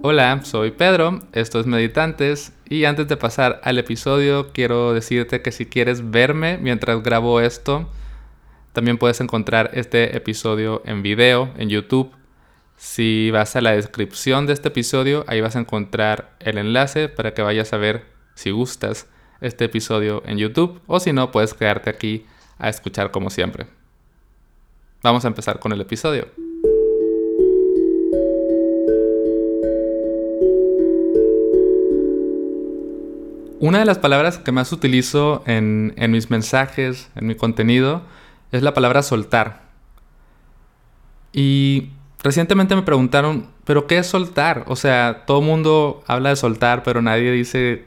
Hola, soy Pedro, esto es Meditantes y antes de pasar al episodio quiero decirte que si quieres verme mientras grabo esto, también puedes encontrar este episodio en video en YouTube. Si vas a la descripción de este episodio, ahí vas a encontrar el enlace para que vayas a ver si gustas este episodio en YouTube o si no, puedes quedarte aquí a escuchar como siempre. Vamos a empezar con el episodio. Una de las palabras que más utilizo en, mis mensajes, en mi contenido, es la palabra soltar. Y recientemente me preguntaron, ¿pero qué es soltar? O sea, todo el mundo habla de soltar, pero nadie dice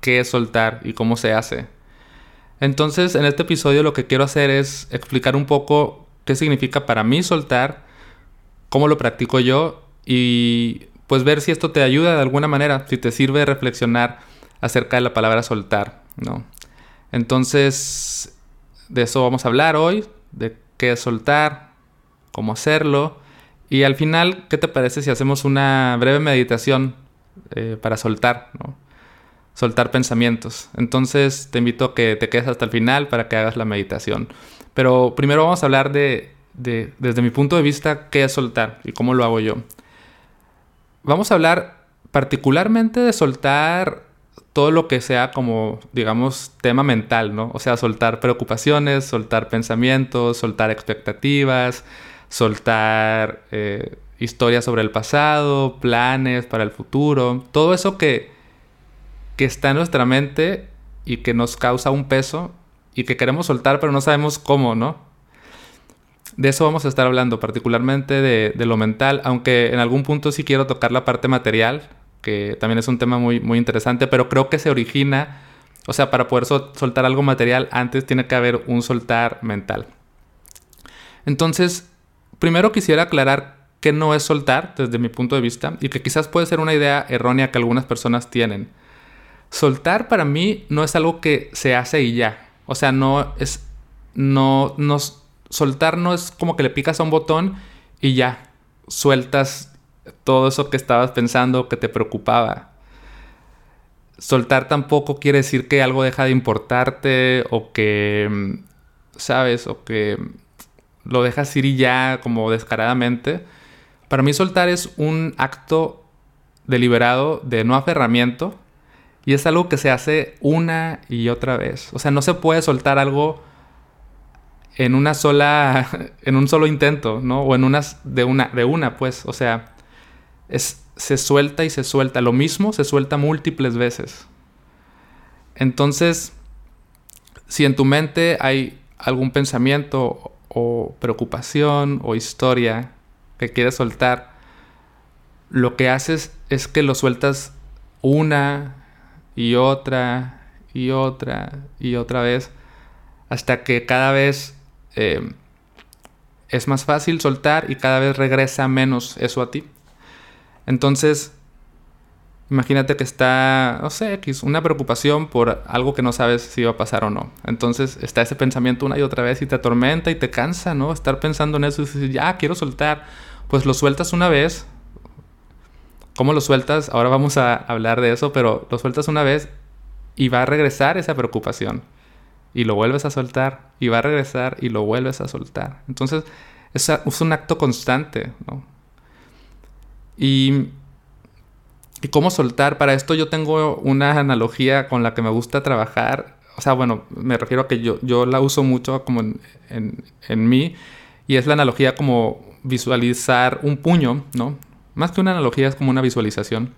qué es soltar y cómo se hace. Entonces, en este episodio lo que quiero hacer es explicar un poco qué significa para mí soltar, cómo lo practico yo y pues ver si esto te ayuda de alguna manera, si te sirve reflexionar acerca de la palabra soltar, ¿no? Entonces, de eso vamos a hablar hoy, de qué es soltar, cómo hacerlo, y al final, ¿qué te parece si hacemos una breve meditación eh, para soltar, ¿no? Soltar pensamientos. Entonces, te invito a que te quedes hasta el final para que hagas la meditación. Pero primero vamos a hablar de, de desde mi punto de vista, qué es soltar y cómo lo hago yo. Vamos a hablar particularmente de soltar todo lo que sea como, digamos, tema mental, ¿no? O sea, soltar preocupaciones, soltar pensamientos, soltar expectativas, soltar eh, historias sobre el pasado, planes para el futuro, todo eso que, que está en nuestra mente y que nos causa un peso y que queremos soltar pero no sabemos cómo, ¿no? De eso vamos a estar hablando, particularmente de, de lo mental, aunque en algún punto sí quiero tocar la parte material, que también es un tema muy, muy interesante, pero creo que se origina, o sea, para poder soltar algo material, antes tiene que haber un soltar mental. Entonces, primero quisiera aclarar que no es soltar desde mi punto de vista y que quizás puede ser una idea errónea que algunas personas tienen. Soltar para mí no es algo que se hace y ya. O sea, no es. No. no soltar no es como que le picas a un botón y ya. Sueltas todo eso que estabas pensando que te preocupaba. Soltar tampoco quiere decir que algo deja de importarte o que, mm, ¿sabes? O que lo dejas ir y ya como descaradamente. Para mí soltar es un acto deliberado de no aferramiento y es algo que se hace una y otra vez. O sea, no se puede soltar algo en una sola, en un solo intento, ¿no? O en unas, de una, de una, pues. O sea, se suelta y se suelta. Lo mismo se suelta múltiples veces. Entonces, si en tu mente hay algún pensamiento o preocupación o historia que quieres soltar, lo que haces es que lo sueltas una y otra y otra y otra vez hasta que cada vez eh, es más fácil soltar y cada vez regresa menos eso a ti. Entonces, imagínate que está, no sé, una preocupación por algo que no sabes si va a pasar o no. Entonces está ese pensamiento una y otra vez y te atormenta y te cansa, ¿no? Estar pensando en eso y decir, ya, quiero soltar. Pues lo sueltas una vez. ¿Cómo lo sueltas? Ahora vamos a hablar de eso, pero lo sueltas una vez y va a regresar esa preocupación. Y lo vuelves a soltar y va a regresar y lo vuelves a soltar. Entonces es un acto constante, ¿no? Y, y cómo soltar. Para esto yo tengo una analogía con la que me gusta trabajar. O sea, bueno, me refiero a que yo, yo la uso mucho como en, en, mí. Y es la analogía como visualizar un puño, ¿no? Más que una analogía es como una visualización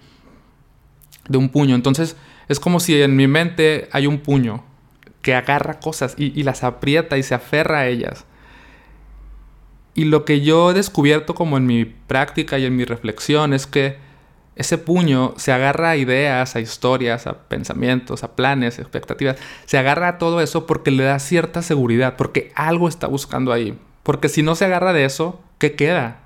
de un puño. Entonces es como si en mi mente hay un puño que agarra cosas y, las aprieta y se aferra a ellas. Y lo que yo he descubierto como en mi práctica y en mi reflexión es que ese puño se agarra a ideas, a historias, a pensamientos, a planes, expectativas. Se agarra a todo eso porque le da cierta seguridad, porque algo está buscando ahí. Porque si no se agarra de eso, ¿qué queda?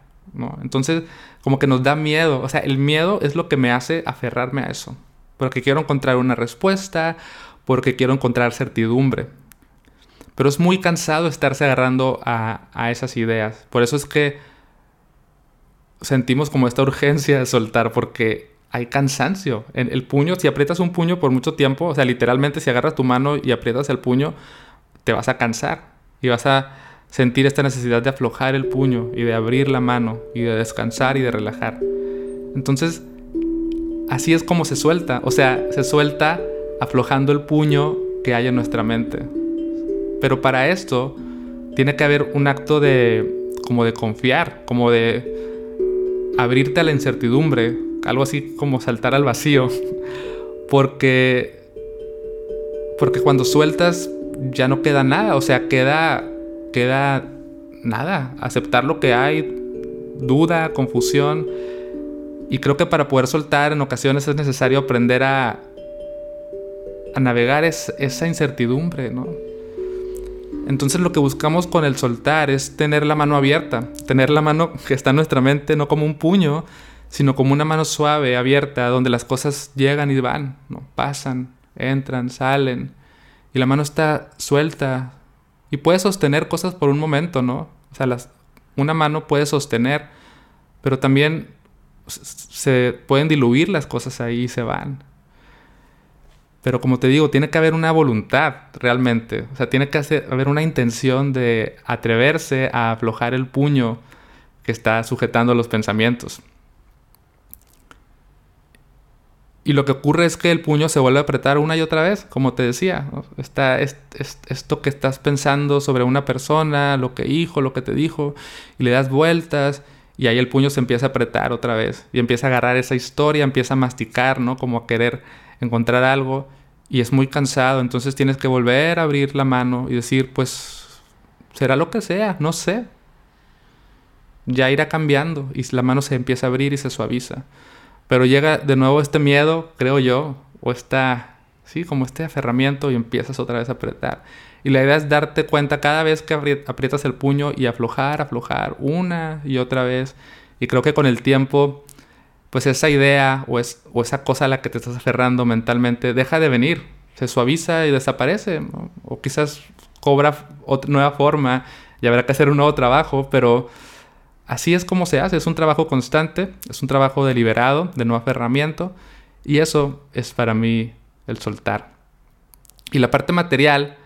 Entonces, como que nos da miedo. O sea, el miedo es lo que me hace aferrarme a eso. Porque quiero encontrar una respuesta, porque quiero encontrar certidumbre. Pero es muy cansado estarse agarrando a, esas ideas. Por eso es que sentimos como esta urgencia de soltar porque hay cansancio. En el puño, si aprietas un puño por mucho tiempo, o sea, literalmente si agarras tu mano y aprietas el puño, te vas a cansar y vas a sentir esta necesidad de aflojar el puño y de abrir la mano y de descansar y de relajar. Entonces, así es como se suelta, o sea, se suelta aflojando el puño que hay en nuestra mente. Pero para esto tiene que haber un acto de como de confiar, como de abrirte a la incertidumbre, algo así como saltar al vacío, porque porque cuando sueltas ya no queda nada, o sea, queda queda nada, aceptar lo que hay, duda, confusión. Y creo que para poder soltar en ocasiones es necesario aprender a, a navegar esa incertidumbre, ¿no? Entonces lo que buscamos con el soltar es tener la mano abierta, tener la mano que está en nuestra mente no como un puño, sino como una mano suave, abierta, donde las cosas llegan y van, ¿no? pasan, entran, salen, y la mano está suelta y puede sostener cosas por un momento, ¿no? O sea, una mano puede sostener, pero también se pueden diluir las cosas ahí y se van. Pero como te digo, tiene que haber una voluntad realmente. O sea, tiene que haber una intención de atreverse a aflojar el puño que está sujetando los pensamientos. Y lo que ocurre es que el puño se vuelve a apretar una y otra vez, como te decía. Está esto que estás pensando sobre una persona, lo que dijo, lo que te dijo, y le das vueltas, y ahí el puño se empieza a apretar otra vez, y empieza a agarrar esa historia, empieza a masticar, ¿no? Como a querer encontrar algo y es muy cansado, entonces tienes que volver a abrir la mano y decir, pues será lo que sea, no sé. Ya irá cambiando y la mano se empieza a abrir y se suaviza. Pero llega de nuevo este miedo, creo yo, o esta, sí, como este aferramiento y empiezas otra vez a apretar. Y la idea es darte cuenta cada vez que aprietas el puño y aflojar, aflojar una y otra vez. Y creo que con el tiempo pues esa idea o, es, o esa cosa a la que te estás aferrando mentalmente deja de venir, se suaviza y desaparece, o quizás cobra otra nueva forma y habrá que hacer un nuevo trabajo, pero así es como se hace, es un trabajo constante, es un trabajo deliberado, de no aferramiento, y eso es para mí el soltar. Y la parte material,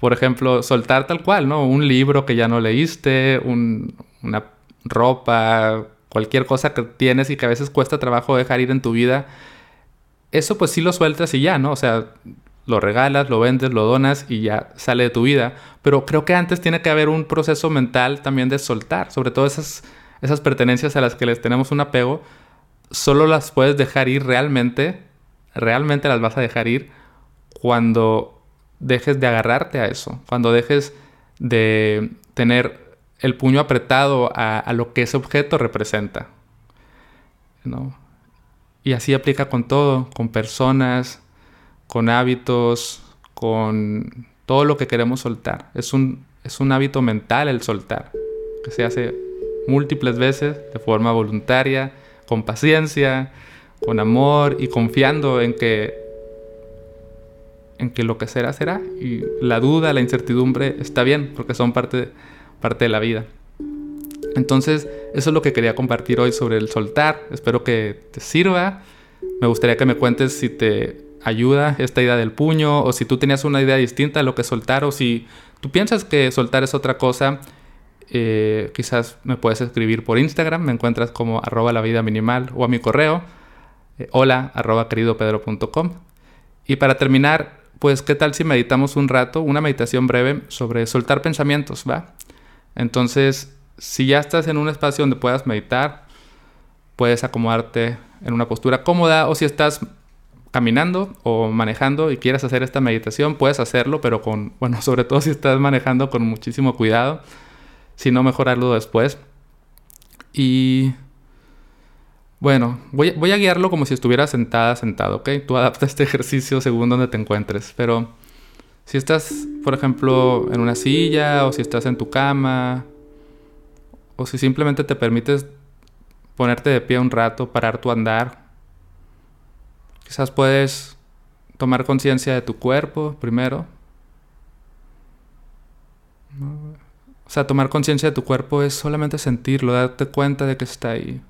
por ejemplo, soltar tal cual, ¿no? Un libro que ya no leíste, una ropa, cualquier cosa que tienes y que a veces cuesta trabajo dejar ir en tu vida, eso pues sí lo sueltas y ya, ¿no? O sea, lo regalas, lo vendes, lo donas y ya sale de tu vida. Pero creo que antes tiene que haber un proceso mental también de soltar, sobre todo esas, esas pertenencias a las que les tenemos un apego, solo las puedes dejar ir realmente, realmente las vas a dejar ir cuando dejes de agarrarte a eso, cuando dejes de tener el puño apretado a, lo que ese objeto representa. Y así aplica con todo, con personas, con hábitos, con todo lo que queremos soltar. Es un, es un hábito mental el soltar, que se hace múltiples veces de forma voluntaria, con paciencia, con amor y confiando en que en que lo que será será y la duda, la incertidumbre está bien porque son parte parte de la vida. Entonces, eso es lo que quería compartir hoy sobre el soltar. Espero que te sirva. Me gustaría que me cuentes si te ayuda esta idea del puño o si tú tenías una idea distinta de lo que soltar o si tú piensas que soltar es otra cosa. Eh, quizás me puedes escribir por Instagram, me encuentras como arroba la vida minimal o a mi correo eh, hola queridopedro.com. Y para terminar, pues qué tal si meditamos un rato, una meditación breve sobre soltar pensamientos, ¿va? Entonces, si ya estás en un espacio donde puedas meditar, puedes acomodarte en una postura cómoda o si estás caminando o manejando y quieres hacer esta meditación, puedes hacerlo, pero con, bueno, sobre todo si estás manejando con muchísimo cuidado, si no mejorarlo después. Y bueno, voy, a guiarlo como si estuviera sentada, sentado, ¿ok? Tú adapta este ejercicio según donde te encuentres, pero si estás, por ejemplo, en una silla o si estás en tu cama o si simplemente te permites ponerte de pie un rato, parar tu andar, quizás puedes tomar conciencia de tu cuerpo primero. O sea, tomar conciencia de tu cuerpo es solamente sentirlo, darte cuenta de que está ahí.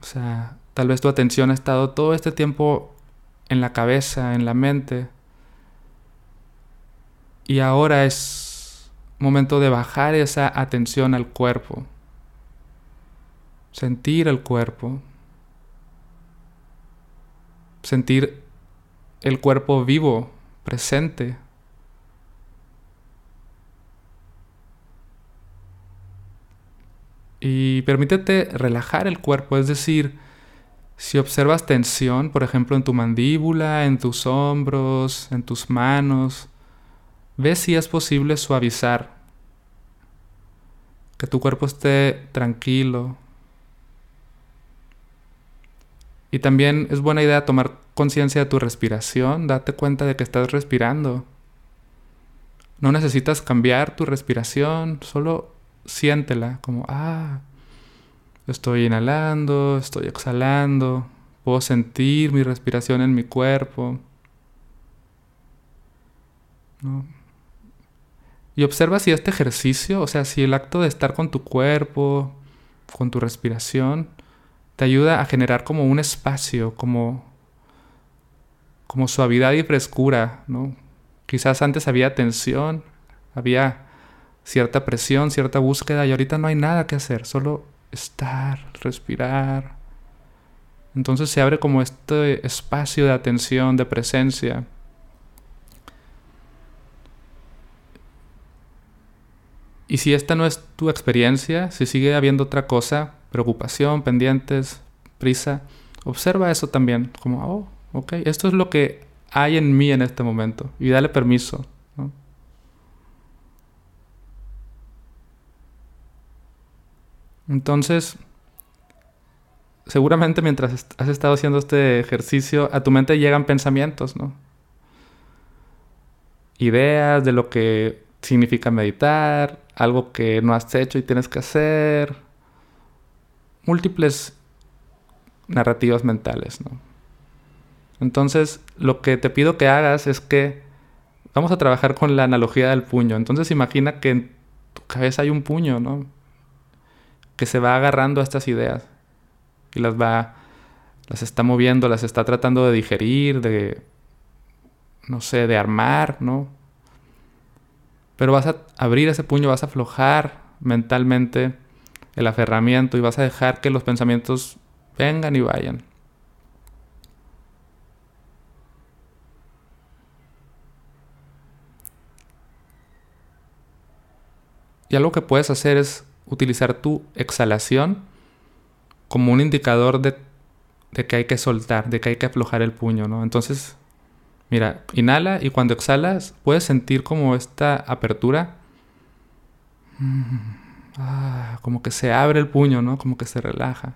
O sea, tal vez tu atención ha estado todo este tiempo en la cabeza, en la mente. Y ahora es momento de bajar esa atención al cuerpo. Sentir el cuerpo. Sentir el cuerpo vivo, presente. Y permítete relajar el cuerpo, es decir, si observas tensión, por ejemplo, en tu mandíbula, en tus hombros, en tus manos, ve si es posible suavizar, que tu cuerpo esté tranquilo. Y también es buena idea tomar conciencia de tu respiración, date cuenta de que estás respirando. No necesitas cambiar tu respiración, solo siéntela como, ah, estoy inhalando, estoy exhalando, puedo sentir mi respiración en mi cuerpo. Y observa si este ejercicio, o sea, si el acto de estar con tu cuerpo, con tu respiración, te ayuda a generar como un espacio, como, como suavidad y frescura, ¿no? Quizás antes había tensión, había cierta presión, cierta búsqueda y ahorita no hay nada que hacer, solo estar, respirar. Entonces se abre como este espacio de atención, de presencia. Y si esta no es tu experiencia, si sigue habiendo otra cosa, preocupación, pendientes, prisa, observa eso también, como, oh, ok, esto es lo que hay en mí en este momento, y dale permiso. Entonces, seguramente mientras has estado haciendo este ejercicio, a tu mente llegan pensamientos, ¿no? Ideas de lo que significa meditar, algo que no has hecho y tienes que hacer, múltiples narrativas mentales, ¿no? Entonces, lo que te pido que hagas es que vamos a trabajar con la analogía del puño. Entonces, imagina que en tu cabeza hay un puño, ¿no? Que se va agarrando a estas ideas y las va, las está moviendo, las está tratando de digerir, de, no sé, de armar, ¿no? Pero vas a abrir ese puño, vas a aflojar mentalmente el aferramiento y vas a dejar que los pensamientos vengan y vayan. Y algo que puedes hacer es utilizar tu exhalación como un indicador de, que hay que soltar, de que hay que aflojar el puño, ¿no? Entonces, mira, inhala y cuando exhalas puedes sentir como esta apertura, mm, ah, como que se abre el puño, ¿no? Como que se relaja.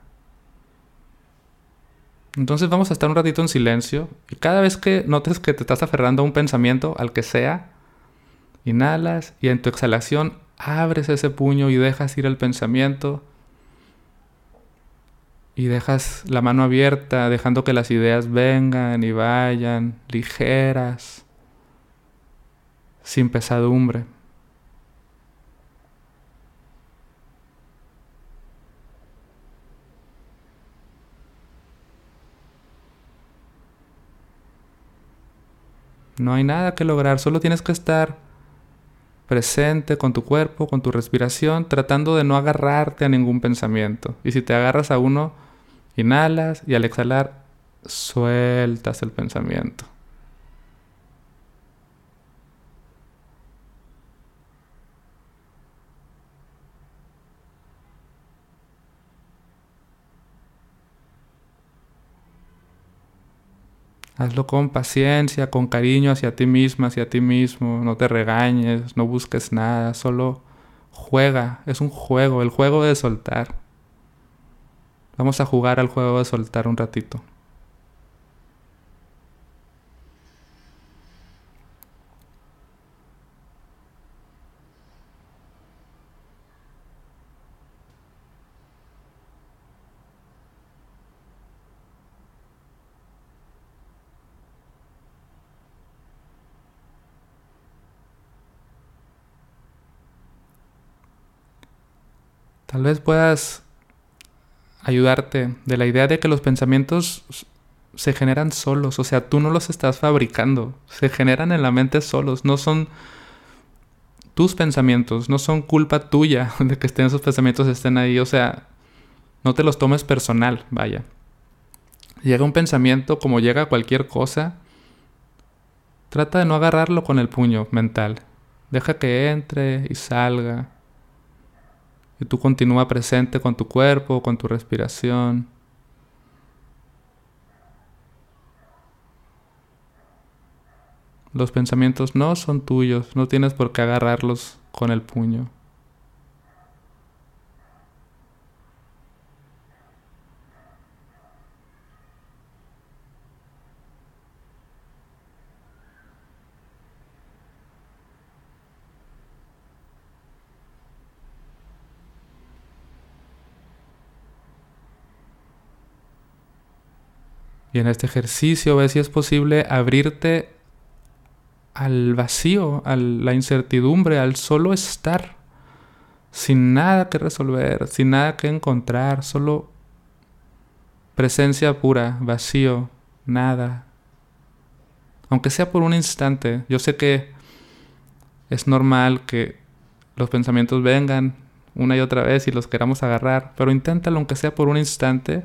Entonces vamos a estar un ratito en silencio y cada vez que notes que te estás aferrando a un pensamiento, al que sea, inhalas y en tu exhalación abres ese puño y dejas ir el pensamiento y dejas la mano abierta, dejando que las ideas vengan y vayan, ligeras, sin pesadumbre. No hay nada que lograr, solo tienes que estar presente con tu cuerpo, con tu respiración, tratando de no agarrarte a ningún pensamiento. Y si te agarras a uno, inhalas y al exhalar sueltas el pensamiento. Hazlo con paciencia, con cariño hacia ti misma, hacia ti mismo. No te regañes, no busques nada, solo juega. Es un juego, el juego de soltar. Vamos a jugar al juego de soltar un ratito. Tal vez puedas ayudarte de la idea de que los pensamientos se generan solos, o sea, tú no los estás fabricando, se generan en la mente solos, no son tus pensamientos, no son culpa tuya de que estén esos pensamientos estén ahí, o sea, no te los tomes personal, vaya. Llega un pensamiento como llega cualquier cosa, trata de no agarrarlo con el puño mental. Deja que entre y salga. Y tú continúa presente con tu cuerpo, con tu respiración. Los pensamientos no son tuyos, no tienes por qué agarrarlos con el puño. En este ejercicio ve si es posible abrirte al vacío, a la incertidumbre, al solo estar, sin nada que resolver, sin nada que encontrar, solo presencia pura, vacío, nada. Aunque sea por un instante, yo sé que es normal que los pensamientos vengan una y otra vez y los queramos agarrar, pero inténtalo aunque sea por un instante,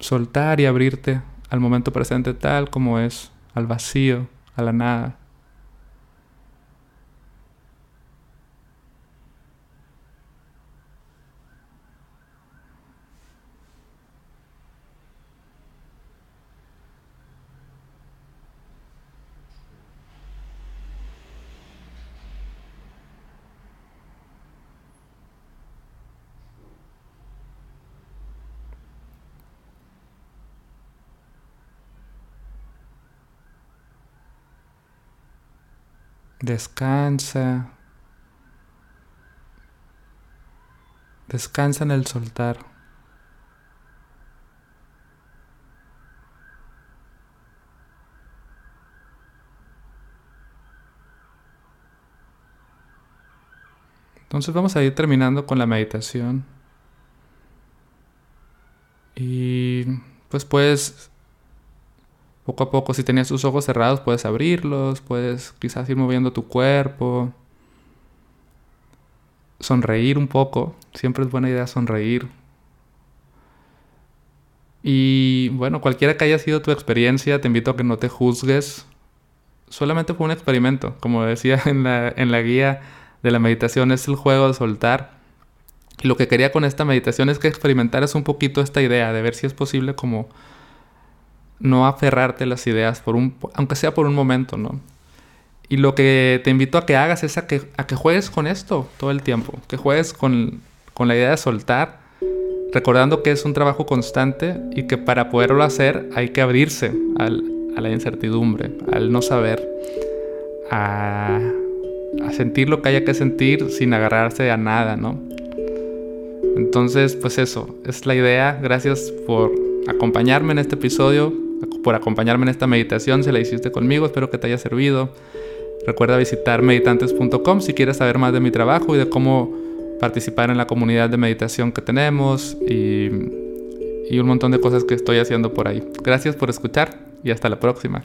soltar y abrirte al momento presente tal como es, al vacío a la nada. Descansa. Descansa en el soltar. Entonces vamos a ir terminando con la meditación. Y pues puedes poco a poco, si tenías tus ojos cerrados, puedes abrirlos, puedes quizás ir moviendo tu cuerpo, sonreír un poco, siempre es buena idea sonreír. Y bueno, cualquiera que haya sido tu experiencia, te invito a que no te juzgues. Solamente fue un experimento, como decía en la, en la guía de la meditación, es el juego de soltar. Lo que quería con esta meditación es que experimentaras un poquito esta idea, de ver si es posible como no aferrarte a las ideas, por un, aunque sea por un momento, ¿no? Y lo que te invito a que hagas es a que, a que juegues con esto todo el tiempo, que juegues con, con la idea de soltar, recordando que es un trabajo constante y que para poderlo hacer hay que abrirse al, a la incertidumbre, al no saber, a, a sentir lo que haya que sentir sin agarrarse a nada, ¿no? Entonces, pues eso, es la idea. Gracias por acompañarme en este episodio por acompañarme en esta meditación. Si la hiciste conmigo, espero que te haya servido. Recuerda visitar meditantes.com si quieres saber más de mi trabajo y de cómo participar en la comunidad de meditación que tenemos y, y un montón de cosas que estoy haciendo por ahí. Gracias por escuchar y hasta la próxima.